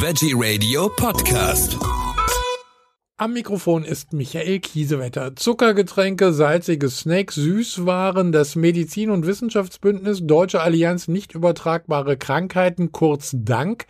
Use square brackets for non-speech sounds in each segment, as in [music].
Veggie Radio Podcast. Am Mikrofon ist Michael Kiesewetter. Zuckergetränke, salzige Snacks, Süßwaren, das Medizin- und Wissenschaftsbündnis Deutsche Allianz nicht übertragbare Krankheiten, kurz DANK,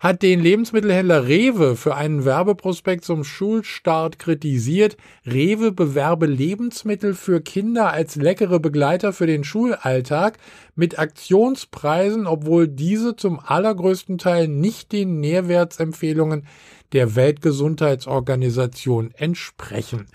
hat den Lebensmittelhändler Rewe für einen Werbeprospekt zum Schulstart kritisiert. Rewe bewerbe Lebensmittel für Kinder als leckere Begleiter für den Schulalltag mit Aktionspreisen, obwohl diese zum allergrößten Teil nicht den Nährwertsempfehlungen der Weltgesundheitsorganisation entsprechen.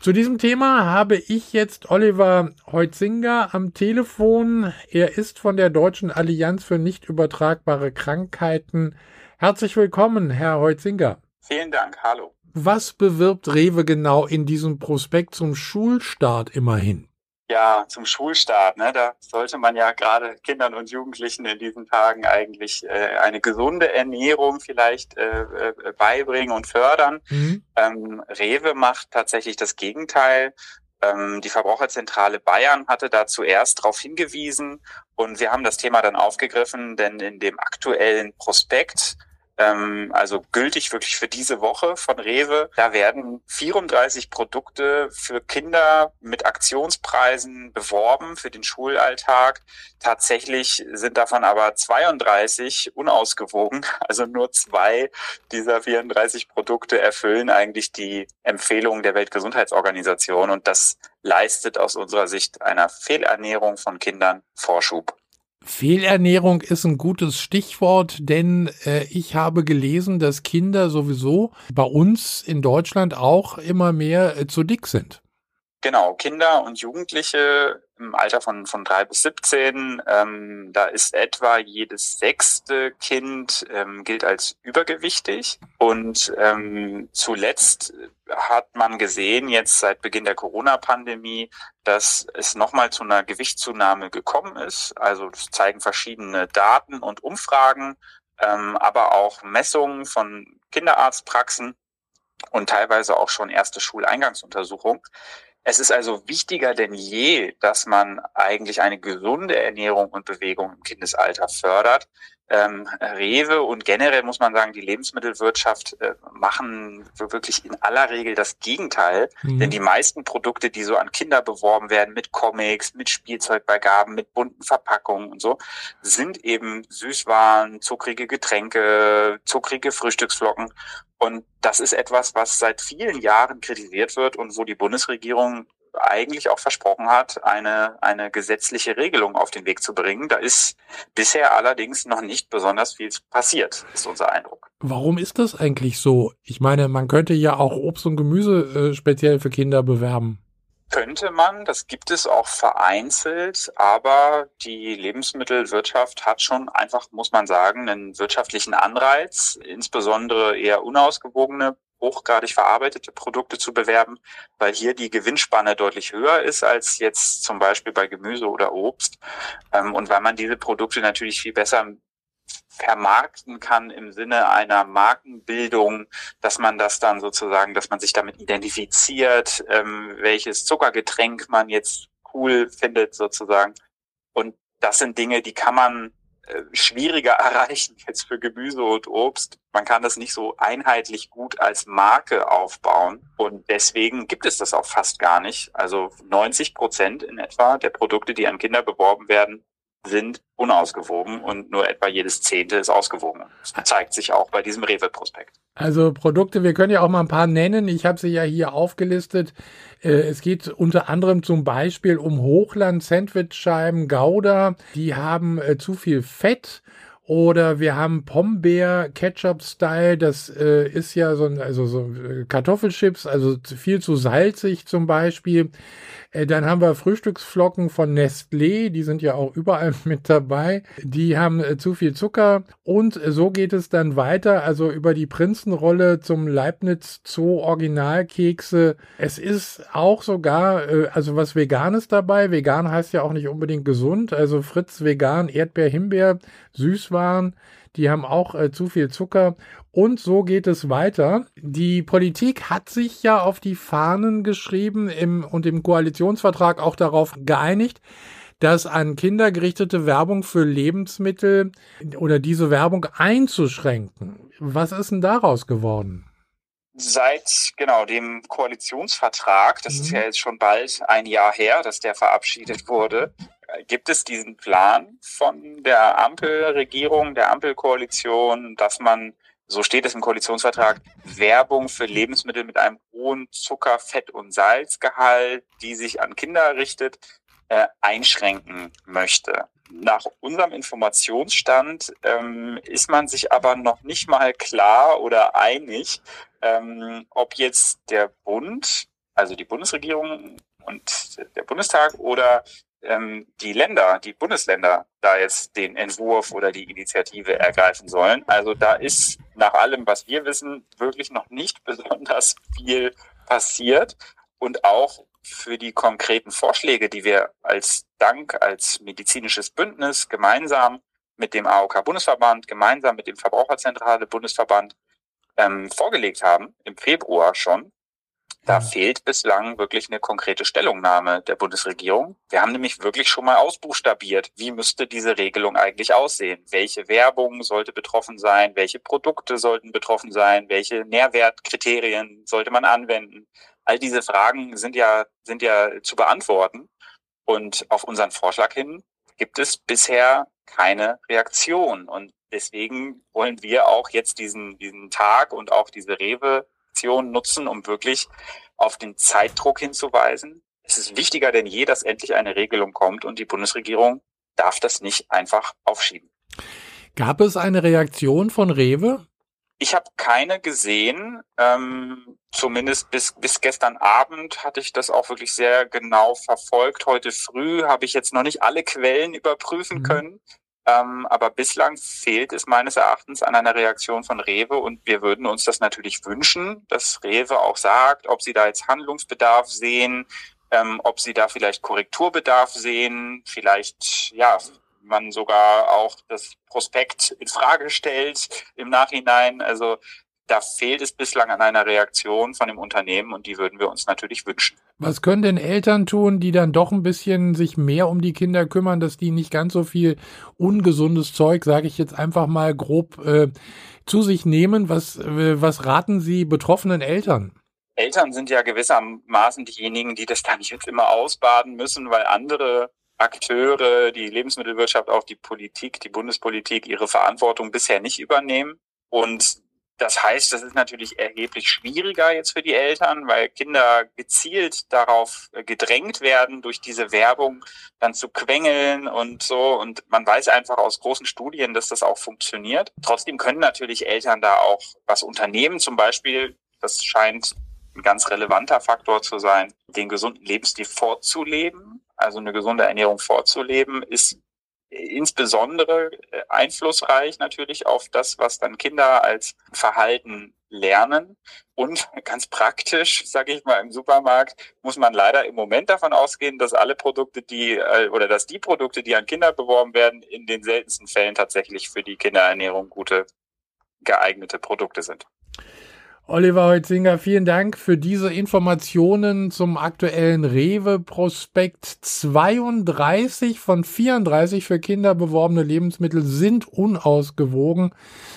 Zu diesem Thema habe ich jetzt Oliver Heutzinger am Telefon. Er ist von der Deutschen Allianz für nicht übertragbare Krankheiten. Herzlich willkommen, Herr Heutzinger. Vielen Dank, hallo. Was bewirbt Rewe genau in diesem Prospekt zum Schulstart immerhin? Ja, zum Schulstart, ne, da sollte man ja gerade Kindern und Jugendlichen in diesen Tagen eigentlich äh, eine gesunde Ernährung vielleicht äh, äh, beibringen und fördern. Mhm. Ähm, Rewe macht tatsächlich das Gegenteil. Ähm, die Verbraucherzentrale Bayern hatte da zuerst darauf hingewiesen und wir haben das Thema dann aufgegriffen, denn in dem aktuellen Prospekt ähm, also gültig wirklich für diese Woche von Rewe. Da werden 34 Produkte für Kinder mit Aktionspreisen beworben für den Schulalltag. Tatsächlich sind davon aber 32 unausgewogen. [laughs] Also nur zwei dieser 34 Produkte erfüllen eigentlich die Empfehlungen der Weltgesundheitsorganisation und das leistet aus unserer Sicht einer Fehlernährung von Kindern Vorschub. Fehlernährung ist ein gutes Stichwort, denn äh, ich habe gelesen, dass Kinder sowieso bei uns in Deutschland auch immer mehr äh, zu dick sind. Genau, Kinder und Jugendliche im Alter von, von drei bis 17, ähm, da ist etwa jedes sechste Kind ähm, gilt als übergewichtig. Und ähm, zuletzt hat man gesehen, jetzt seit Beginn der Corona-Pandemie, dass es nochmal zu einer Gewichtszunahme gekommen ist. Also das zeigen verschiedene Daten und Umfragen, ähm, aber auch Messungen von Kinderarztpraxen und teilweise auch schon erste Schuleingangsuntersuchungen. Es ist also wichtiger denn je, dass man eigentlich eine gesunde Ernährung und Bewegung im Kindesalter fördert. Ähm, Rewe und generell muss man sagen, die Lebensmittelwirtschaft äh, machen wirklich in aller Regel das Gegenteil. Mhm. Denn die meisten Produkte, die so an Kinder beworben werden, mit Comics, mit Spielzeugbeigaben, mit bunten Verpackungen und so, sind eben Süßwaren, zuckrige Getränke, zuckrige Frühstücksflocken. Und das ist etwas, was seit vielen Jahren kritisiert wird und wo die Bundesregierung eigentlich auch versprochen hat, eine, eine gesetzliche Regelung auf den Weg zu bringen. Da ist bisher allerdings noch nicht besonders viel passiert, ist unser Eindruck. Warum ist das eigentlich so? Ich meine, man könnte ja auch Obst und Gemüse äh, speziell für Kinder bewerben. Könnte man, das gibt es auch vereinzelt, aber die Lebensmittelwirtschaft hat schon einfach, muss man sagen, einen wirtschaftlichen Anreiz, insbesondere eher unausgewogene, hochgradig verarbeitete Produkte zu bewerben, weil hier die Gewinnspanne deutlich höher ist als jetzt zum Beispiel bei Gemüse oder Obst. Ähm, und weil man diese Produkte natürlich viel besser vermarkten kann im Sinne einer Markenbildung, dass man das dann sozusagen, dass man sich damit identifiziert, ähm, welches Zuckergetränk man jetzt cool findet sozusagen. Und das sind Dinge, die kann man schwieriger [laughs] erreichen jetzt für Gemüse und Obst. Man kann das nicht so einheitlich gut als Marke aufbauen und deswegen gibt es das auch fast gar nicht. Also 90 Prozent in etwa der Produkte, die an Kinder beworben werden, sind unausgewogen und nur etwa jedes Zehnte ist ausgewogen. Das zeigt sich auch bei diesem Rewe-Prospekt. Also Produkte, wir können ja auch mal ein paar nennen. Ich habe sie ja hier aufgelistet. Äh, es geht unter anderem zum Beispiel um Hochland Sandwichscheiben Gouda. Die haben äh, zu viel Fett oder wir haben Pombeer Ketchup Style, das äh, ist ja so ein, also so äh, Kartoffelchips, also viel zu salzig zum Beispiel. Äh, dann haben wir Frühstücksflocken von Nestlé, die sind ja auch überall [laughs] mit dabei. Die haben äh, zu viel Zucker und so geht es dann weiter, also über die Prinzenrolle zum Leibniz Zoo Originalkekse. Es ist auch sogar, äh, also was Veganes dabei. Vegan heißt ja auch nicht unbedingt gesund, also Fritz Vegan, Erdbeer, Himbeer, Süßwaren die haben auch äh, zu viel Zucker und so geht es weiter. Die Politik hat sich ja auf die Fahnen geschrieben im, und im Koalitionsvertrag auch darauf geeinigt, dass an Kinder gerichtete Werbung für Lebensmittel oder diese Werbung einzuschränken. Was ist denn daraus geworden? Seit genau dem Koalitionsvertrag, das mhm. ist ja jetzt schon bald ein Jahr her, dass der verabschiedet wurde, gibt es diesen Plan von der Ampelregierung, der Ampelkoalition, dass man, so steht es im Koalitionsvertrag, Werbung für Lebensmittel mit einem hohen Zucker, Fett und Salzgehalt, die sich an Kinder richtet, äh, einschränken möchte. Nach unserem Informationsstand ähm, ist man sich aber noch nicht mal klar oder einig, ähm, ob jetzt der Bund, also die Bundesregierung und der Bundestag oder ähm, die Länder, die Bundesländer da jetzt den Entwurf oder die Initiative ergreifen sollen. Also da ist nach allem, was wir wissen, wirklich noch nicht besonders viel passiert. Und auch für die konkreten Vorschläge, die wir als Dank, als medizinisches Bündnis gemeinsam mit dem AOK-Bundesverband, gemeinsam mit dem Verbraucherzentrale Bundesverband ähm, vorgelegt haben, im Februar schon, da fehlt bislang wirklich eine konkrete Stellungnahme der Bundesregierung. Wir haben nämlich wirklich schon mal ausbuchstabiert, wie müsste diese Regelung eigentlich aussehen? Welche Werbung sollte betroffen sein? Welche Produkte sollten betroffen sein? Welche Nährwertkriterien sollte man anwenden? All diese Fragen sind ja, sind ja zu beantworten. Und auf unseren Vorschlag hin gibt es bisher keine Reaktion. Und deswegen wollen wir auch jetzt diesen, diesen Tag und auch diese Rewe Aktion nutzen, um wirklich auf den Zeitdruck hinzuweisen. Es ist wichtiger denn je, dass endlich eine Regelung kommt und die Bundesregierung darf das nicht einfach aufschieben. Gab es eine Reaktion von Rewe? Ich habe keine gesehen. Ähm, zumindest bis, bis gestern Abend hatte ich das auch wirklich sehr genau verfolgt. Heute früh habe ich jetzt noch nicht alle Quellen überprüfen mhm. können. Ähm, aber bislang fehlt es meines Erachtens an einer Reaktion von Rewe und wir würden uns das natürlich wünschen, dass Rewe auch sagt, ob sie da jetzt Handlungsbedarf sehen, ähm, ob sie da vielleicht Korrekturbedarf sehen, vielleicht ja man sogar auch das Prospekt in Frage stellt im Nachhinein. Also da fehlt es bislang an einer Reaktion von dem Unternehmen und die würden wir uns natürlich wünschen. Was können denn Eltern tun, die dann doch ein bisschen sich mehr um die Kinder kümmern, dass die nicht ganz so viel ungesundes Zeug, sage ich jetzt einfach mal grob, äh, zu sich nehmen? Was, äh, was raten Sie betroffenen Eltern? Eltern sind ja gewissermaßen diejenigen, die das dann jetzt immer ausbaden müssen, weil andere Akteure, die Lebensmittelwirtschaft, auch die Politik, die Bundespolitik ihre Verantwortung bisher nicht übernehmen. Und das heißt, das ist natürlich erheblich schwieriger jetzt für die Eltern, weil Kinder gezielt darauf äh, gedrängt werden, durch diese Werbung dann zu quengeln und so. Und man weiß einfach aus großen Studien, dass das auch funktioniert. Trotzdem können natürlich Eltern da auch was unternehmen. Zum Beispiel, das scheint ein ganz relevanter Faktor zu sein, den gesunden Lebensstil vorzuleben. Also eine gesunde Ernährung vorzuleben, ist insbesondere äh, einflussreich natürlich auf das, was dann Kinder als Verhalten lernen. Und [laughs] ganz praktisch, sage ich mal, im Supermarkt muss man leider im Moment davon ausgehen, dass alle Produkte, die äh, oder dass die Produkte, die an Kinder beworben werden, in den seltensten Fällen tatsächlich für die Kinderernährung gute geeignete Produkte sind. Oliver Heutzinger, vielen Dank für diese Informationen zum aktuellen Rewe-Prospekt. 32 von 34 für Kinder beworbene Lebensmittel sind unausgewogen.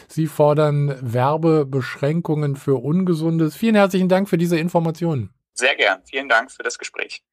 Sie fordern Werbebeschränkungen für Ungesundes. Vielen herzlichen Dank für diese Informationen. Sehr gern. Vielen Dank für das Gespräch.